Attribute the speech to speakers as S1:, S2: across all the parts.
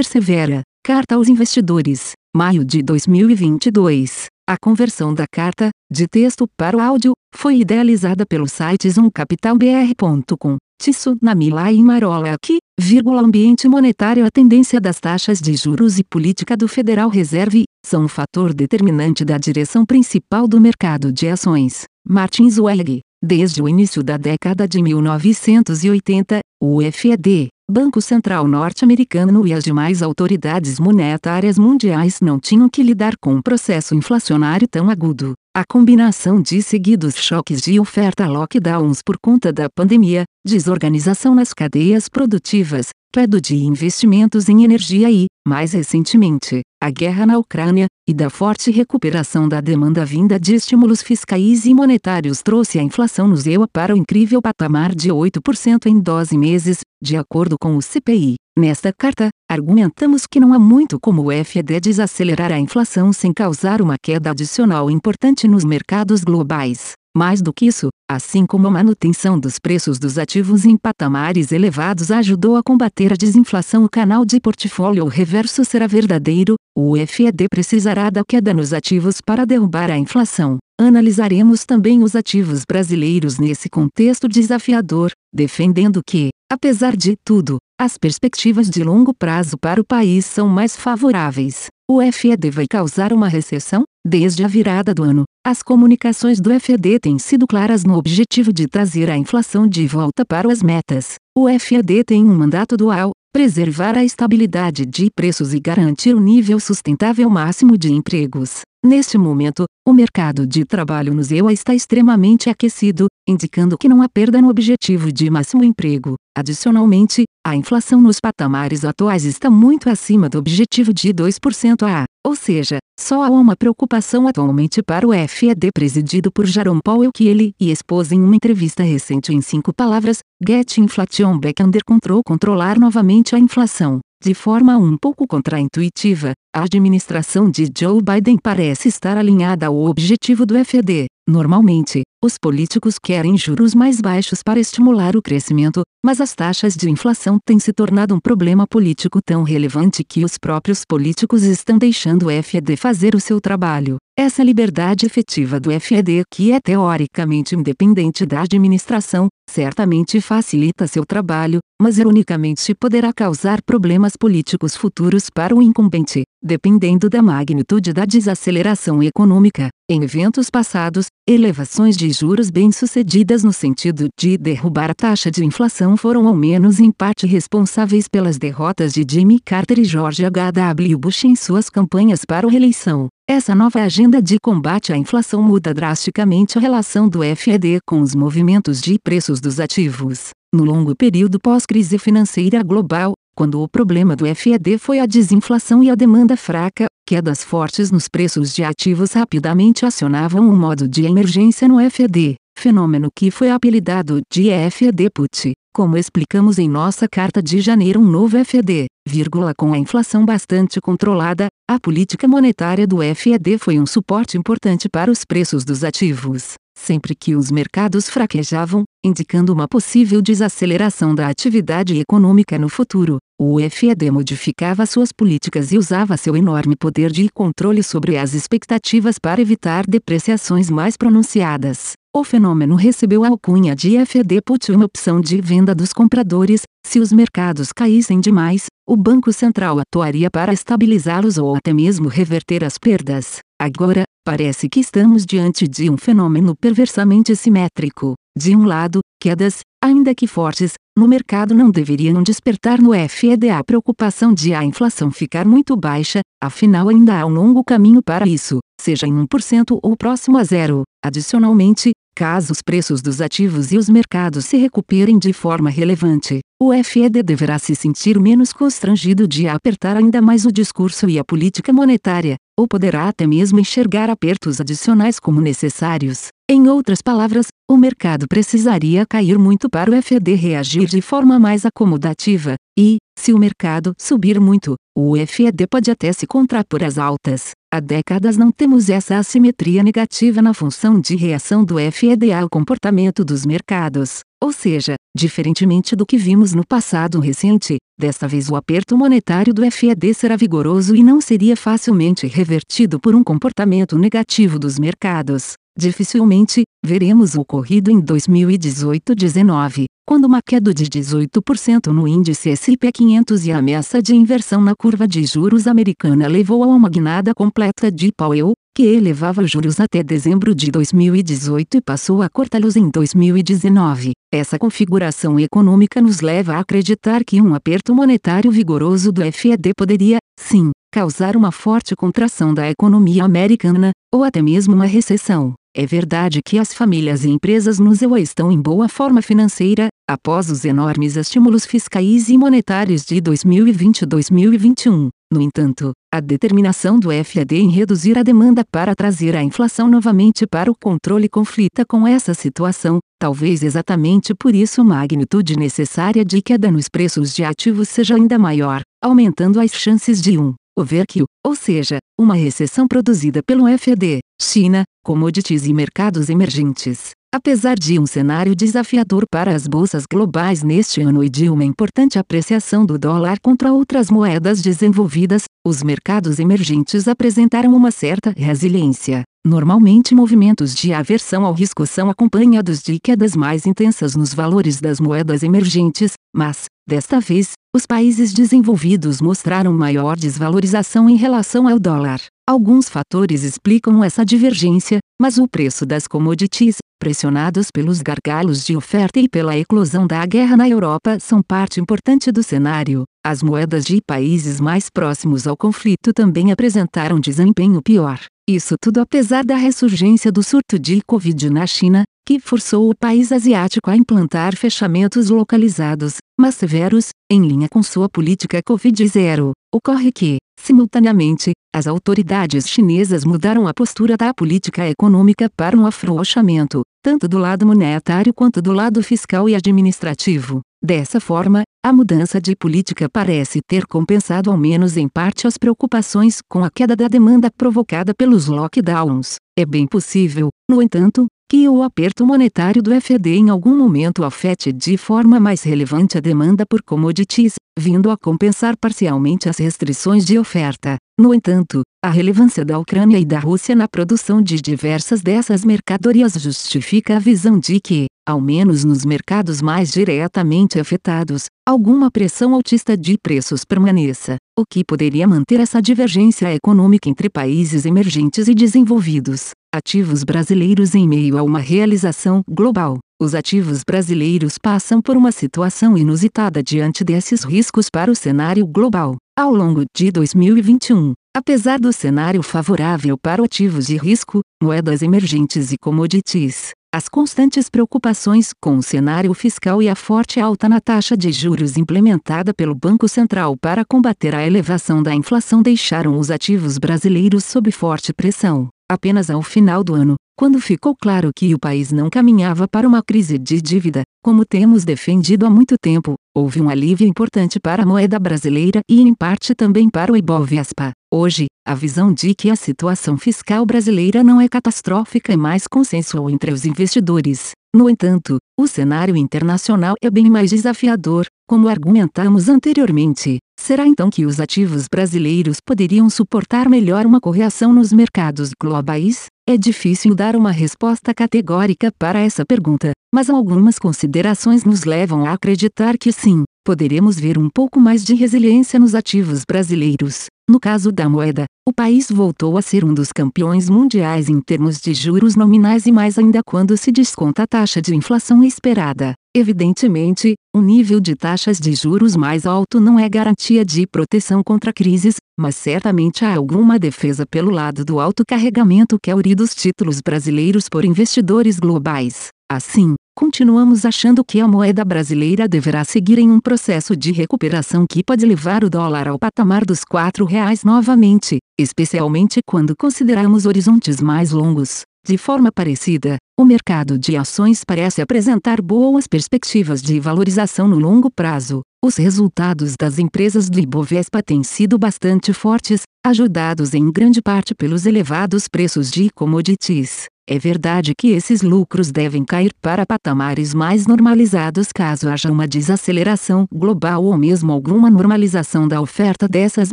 S1: persevera. Carta aos investidores. Maio de 2022. A conversão da carta, de texto para o áudio, foi idealizada pelo site zoomcapitalbr.com. Tsunami lá em Marola aqui, vírgula ambiente monetário A tendência das taxas de juros e política do Federal Reserve, são um fator determinante da direção principal do mercado de ações. Martin Zweig. Desde o início da década de 1980, o FED, Banco Central norte-americano e as demais autoridades monetárias mundiais não tinham que lidar com um processo inflacionário tão agudo. A combinação de seguidos choques de oferta lockdowns por conta da pandemia, desorganização nas cadeias produtivas, queda de investimentos em energia e, mais recentemente, a guerra na Ucrânia, e da forte recuperação da demanda vinda de estímulos fiscais e monetários trouxe a inflação no ZEUA para o incrível patamar de 8% em 12 meses, de acordo com o CPI. Nesta carta, argumentamos que não há muito como o FED desacelerar a inflação sem causar uma queda adicional importante nos mercados globais. Mais do que isso, assim como a manutenção dos preços dos ativos em patamares elevados ajudou a combater a desinflação, o canal de portfólio reverso será verdadeiro, o FED precisará da queda nos ativos para derrubar a inflação. Analisaremos também os ativos brasileiros nesse contexto desafiador, defendendo que, apesar de tudo, as perspectivas de longo prazo para o país são mais favoráveis. O FED vai causar uma recessão? Desde a virada do ano, as comunicações do FED têm sido claras no objetivo de trazer a inflação de volta para as metas. O FED tem um mandato dual: preservar a estabilidade de preços e garantir o nível sustentável máximo de empregos. Neste momento, o mercado de trabalho no ZEUA está extremamente aquecido, indicando que não há perda no objetivo de máximo emprego. Adicionalmente, a inflação nos patamares atuais está muito acima do objetivo de 2% a, ou seja, só há uma preocupação atualmente para o FED presidido por Jerome Powell que ele e expôs em uma entrevista recente em cinco palavras, Get Inflation Back Under Control controlar novamente a inflação. De forma um pouco contraintuitiva, a administração de Joe Biden parece estar alinhada ao objetivo do FED. Normalmente, os políticos querem juros mais baixos para estimular o crescimento, mas as taxas de inflação têm se tornado um problema político tão relevante que os próprios políticos estão deixando o FED fazer o seu trabalho. Essa liberdade efetiva do FED, que é teoricamente independente da administração, certamente facilita seu trabalho, mas ironicamente poderá causar problemas políticos futuros para o incumbente, dependendo da magnitude da desaceleração econômica. Em eventos passados, elevações de juros bem-sucedidas no sentido de derrubar a taxa de inflação foram ao menos em parte responsáveis pelas derrotas de Jimmy Carter e George H.W. Bush em suas campanhas para a reeleição. Essa nova agenda de combate à inflação muda drasticamente a relação do FED com os movimentos de preços dos ativos. No longo período pós-crise financeira global, quando o problema do FED foi a desinflação e a demanda fraca, quedas fortes nos preços de ativos rapidamente acionavam um modo de emergência no FED, fenômeno que foi apelidado de FED Put. Como explicamos em nossa carta de janeiro, um novo FED, vírgula, com a inflação bastante controlada, a política monetária do FED foi um suporte importante para os preços dos ativos, sempre que os mercados fraquejavam, indicando uma possível desaceleração da atividade econômica no futuro. O FED modificava suas políticas e usava seu enorme poder de controle sobre as expectativas para evitar depreciações mais pronunciadas. O fenômeno recebeu a alcunha de FED Put uma opção de venda dos compradores, se os mercados caíssem demais, o Banco Central atuaria para estabilizá-los ou até mesmo reverter as perdas. Agora, parece que estamos diante de um fenômeno perversamente simétrico. De um lado, quedas, ainda que fortes, no mercado não deveriam despertar no FED a preocupação de a inflação ficar muito baixa, afinal ainda há um longo caminho para isso, seja em 1% ou próximo a zero. Adicionalmente, caso os preços dos ativos e os mercados se recuperem de forma relevante, o FED deverá se sentir menos constrangido de apertar ainda mais o discurso e a política monetária, ou poderá até mesmo enxergar apertos adicionais como necessários. Em outras palavras, o mercado precisaria cair muito para o FED reagir de forma mais acomodativa, e, se o mercado subir muito, o FED pode até se contrapor às altas. Há décadas não temos essa assimetria negativa na função de reação do FED ao comportamento dos mercados. Ou seja, diferentemente do que vimos no passado recente, desta vez o aperto monetário do FED será vigoroso e não seria facilmente revertido por um comportamento negativo dos mercados. Dificilmente, veremos o ocorrido em 2018-19, quando uma queda de 18% no índice S&P 500 e a ameaça de inversão na curva de juros americana levou a uma guinada completa de Powell, que elevava os juros até dezembro de 2018 e passou a cortá-los em 2019. Essa configuração econômica nos leva a acreditar que um aperto monetário vigoroso do FED poderia, sim, causar uma forte contração da economia americana, ou até mesmo uma recessão. É verdade que as famílias e empresas no ZEUA estão em boa forma financeira, após os enormes estímulos fiscais e monetários de 2020 e 2021. No entanto, a determinação do FED em reduzir a demanda para trazer a inflação novamente para o controle conflita com essa situação, talvez exatamente por isso a magnitude necessária de queda nos preços de ativos seja ainda maior, aumentando as chances de um overkill, ou seja, uma recessão produzida pelo FED, China, commodities e mercados emergentes. Apesar de um cenário desafiador para as bolsas globais neste ano e de uma importante apreciação do dólar contra outras moedas desenvolvidas, os mercados emergentes apresentaram uma certa resiliência. Normalmente movimentos de aversão ao risco são acompanhados de quedas mais intensas nos valores das moedas emergentes, mas, desta vez, os países desenvolvidos mostraram maior desvalorização em relação ao dólar. Alguns fatores explicam essa divergência, mas o preço das commodities, pressionados pelos gargalos de oferta e pela eclosão da guerra na Europa, são parte importante do cenário. As moedas de países mais próximos ao conflito também apresentaram desempenho pior. Isso tudo apesar da ressurgência do surto de Covid na China, que forçou o país asiático a implantar fechamentos localizados, mas severos, em linha com sua política Covid-0. Ocorre que, simultaneamente, as autoridades chinesas mudaram a postura da política econômica para um afrouxamento, tanto do lado monetário quanto do lado fiscal e administrativo. Dessa forma, a mudança de política parece ter compensado ao menos em parte as preocupações com a queda da demanda provocada pelos lockdowns. É bem possível, no entanto, que o aperto monetário do FED em algum momento afete de forma mais relevante a demanda por commodities, vindo a compensar parcialmente as restrições de oferta. No entanto, a relevância da Ucrânia e da Rússia na produção de diversas dessas mercadorias justifica a visão de que, ao menos nos mercados mais diretamente afetados, alguma pressão altista de preços permaneça, o que poderia manter essa divergência econômica entre países emergentes e desenvolvidos. Ativos brasileiros em meio a uma realização global. Os ativos brasileiros passam por uma situação inusitada diante desses riscos para o cenário global. Ao longo de 2021, apesar do cenário favorável para ativos de risco, moedas emergentes e commodities, as constantes preocupações com o cenário fiscal e a forte alta na taxa de juros implementada pelo Banco Central para combater a elevação da inflação deixaram os ativos brasileiros sob forte pressão. Apenas ao final do ano, quando ficou claro que o país não caminhava para uma crise de dívida, como temos defendido há muito tempo, houve um alívio importante para a moeda brasileira e em parte também para o Ibovespa. Hoje, a visão de que a situação fiscal brasileira não é catastrófica é mais consensual entre os investidores. No entanto, o cenário internacional é bem mais desafiador, como argumentamos anteriormente. Será então que os ativos brasileiros poderiam suportar melhor uma correção nos mercados globais? É difícil dar uma resposta categórica para essa pergunta, mas algumas considerações nos levam a acreditar que sim, poderemos ver um pouco mais de resiliência nos ativos brasileiros. No caso da moeda, o país voltou a ser um dos campeões mundiais em termos de juros nominais e mais ainda quando se desconta a taxa de inflação esperada. Evidentemente, um nível de taxas de juros mais alto não é garantia de proteção contra crises, mas certamente há alguma defesa pelo lado do alto carregamento que é dos títulos brasileiros por investidores globais. Assim, continuamos achando que a moeda brasileira deverá seguir em um processo de recuperação que pode levar o dólar ao patamar dos R$ reais novamente, especialmente quando consideramos horizontes mais longos. De forma parecida, o mercado de ações parece apresentar boas perspectivas de valorização no longo prazo. Os resultados das empresas do Ibovespa têm sido bastante fortes, ajudados em grande parte pelos elevados preços de commodities. É verdade que esses lucros devem cair para patamares mais normalizados caso haja uma desaceleração global ou mesmo alguma normalização da oferta dessas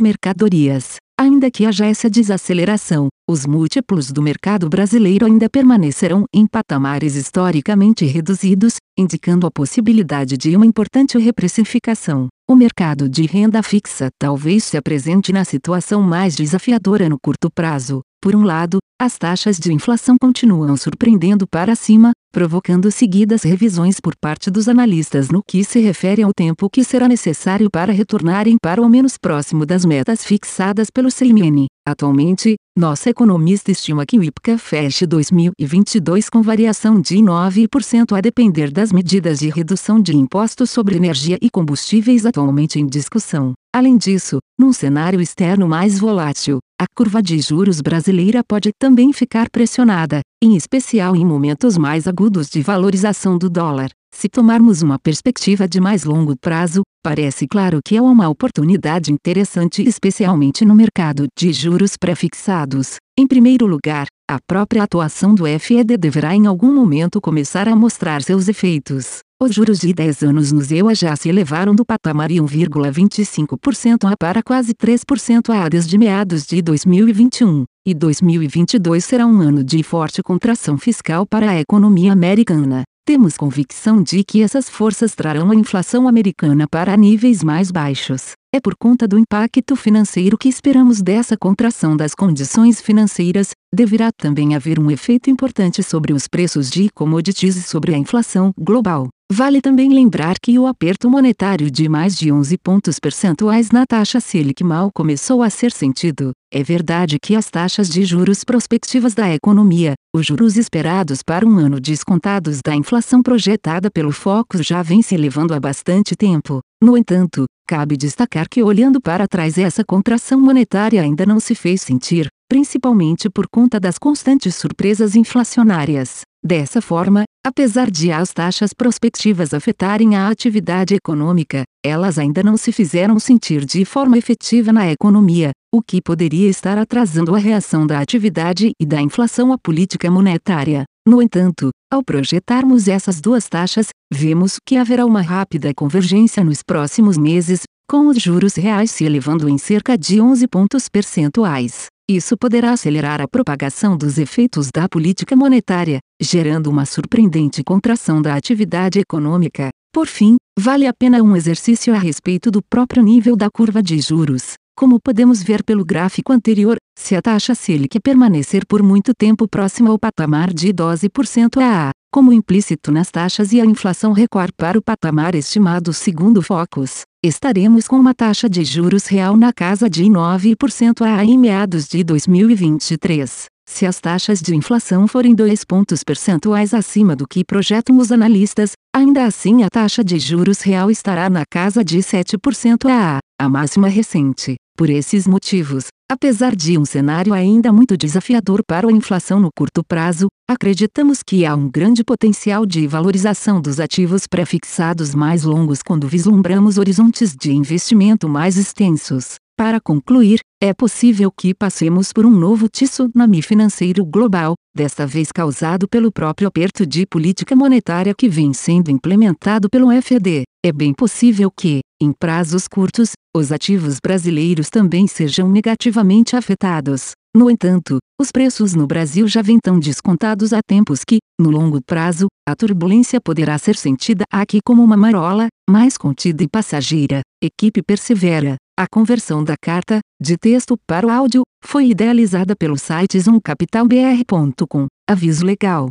S1: mercadorias. Ainda que haja essa desaceleração, os múltiplos do mercado brasileiro ainda permanecerão em patamares historicamente reduzidos, indicando a possibilidade de uma importante reprecificação. O mercado de renda fixa talvez se apresente na situação mais desafiadora no curto prazo. Por um lado, as taxas de inflação continuam surpreendendo para cima, provocando seguidas revisões por parte dos analistas no que se refere ao tempo que será necessário para retornarem para o menos próximo das metas fixadas pelo CMN. Atualmente, nossa economista estima que o IPCA feche 2022 com variação de 9% a depender das medidas de redução de impostos sobre energia e combustíveis atualmente em discussão. Além disso, num cenário externo mais volátil, a curva de juros brasileira pode também ficar pressionada, em especial em momentos mais agudos de valorização do dólar. Se tomarmos uma perspectiva de mais longo prazo, parece claro que é uma oportunidade interessante, especialmente no mercado de juros prefixados. Em primeiro lugar, a própria atuação do FED deverá em algum momento começar a mostrar seus efeitos. Os juros de 10 anos nos EUA já se elevaram do patamar 1,25% a para quase 3% a desde meados de 2021, e 2022 será um ano de forte contração fiscal para a economia americana. Temos convicção de que essas forças trarão a inflação americana para níveis mais baixos. É por conta do impacto financeiro que esperamos dessa contração das condições financeiras, deverá também haver um efeito importante sobre os preços de commodities e sobre a inflação global. Vale também lembrar que o aperto monetário de mais de 11 pontos percentuais na taxa Selic mal começou a ser sentido. É verdade que as taxas de juros prospectivas da economia, os juros esperados para um ano descontados da inflação projetada pelo Focus já vem se elevando há bastante tempo. No entanto, cabe destacar que olhando para trás essa contração monetária ainda não se fez sentir, principalmente por conta das constantes surpresas inflacionárias. Dessa forma, apesar de as taxas prospectivas afetarem a atividade econômica, elas ainda não se fizeram sentir de forma efetiva na economia, o que poderia estar atrasando a reação da atividade e da inflação à política monetária. No entanto, ao projetarmos essas duas taxas, vemos que haverá uma rápida convergência nos próximos meses, com os juros reais se elevando em cerca de 11 pontos percentuais. Isso poderá acelerar a propagação dos efeitos da política monetária, gerando uma surpreendente contração da atividade econômica. Por fim, vale a pena um exercício a respeito do próprio nível da curva de juros. Como podemos ver pelo gráfico anterior, se a taxa Selic permanecer por muito tempo próxima ao patamar de 12% a como implícito nas taxas e a inflação recuar para o patamar estimado segundo Focus, estaremos com uma taxa de juros real na casa de 9% a em meados de 2023. Se as taxas de inflação forem 2 pontos percentuais acima do que projetam os analistas, ainda assim a taxa de juros real estará na casa de 7% a, a máxima recente. Por esses motivos, apesar de um cenário ainda muito desafiador para a inflação no curto prazo, acreditamos que há um grande potencial de valorização dos ativos prefixados mais longos quando vislumbramos horizontes de investimento mais extensos. Para concluir, é possível que passemos por um novo tsunami financeiro global, desta vez causado pelo próprio aperto de política monetária que vem sendo implementado pelo FED. É bem possível que, em prazos curtos, os ativos brasileiros também sejam negativamente afetados. No entanto, os preços no Brasil já vêm tão descontados há tempos que, no longo prazo, a turbulência poderá ser sentida aqui como uma marola, mais contida e passageira. Equipe persevera. A conversão da carta, de texto para o áudio, foi idealizada pelo site zoomcapitalbr.com. Aviso legal.